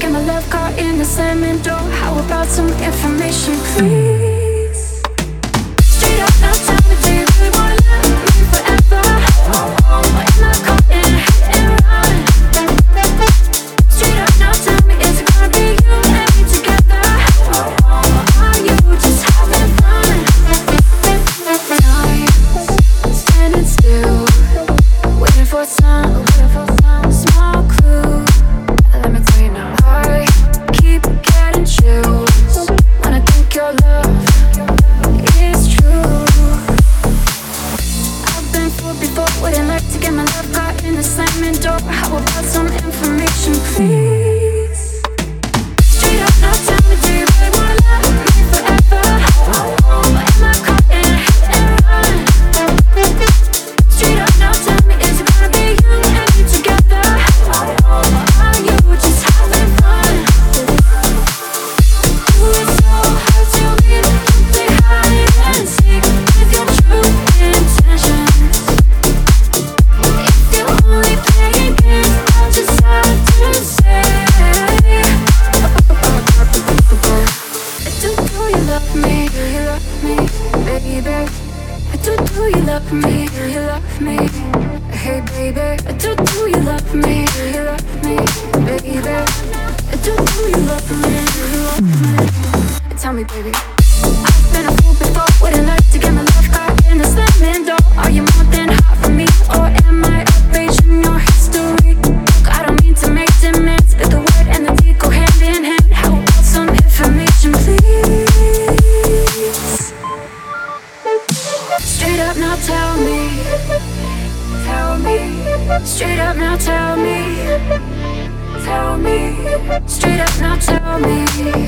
Get my love caught in the slamming door. How about some information, please? about some information, please? me? Do you love me, baby? Do do you love me? Do you love me? Hey baby, do do you love me? Straight up now tell me. Tell me. Straight up now tell me.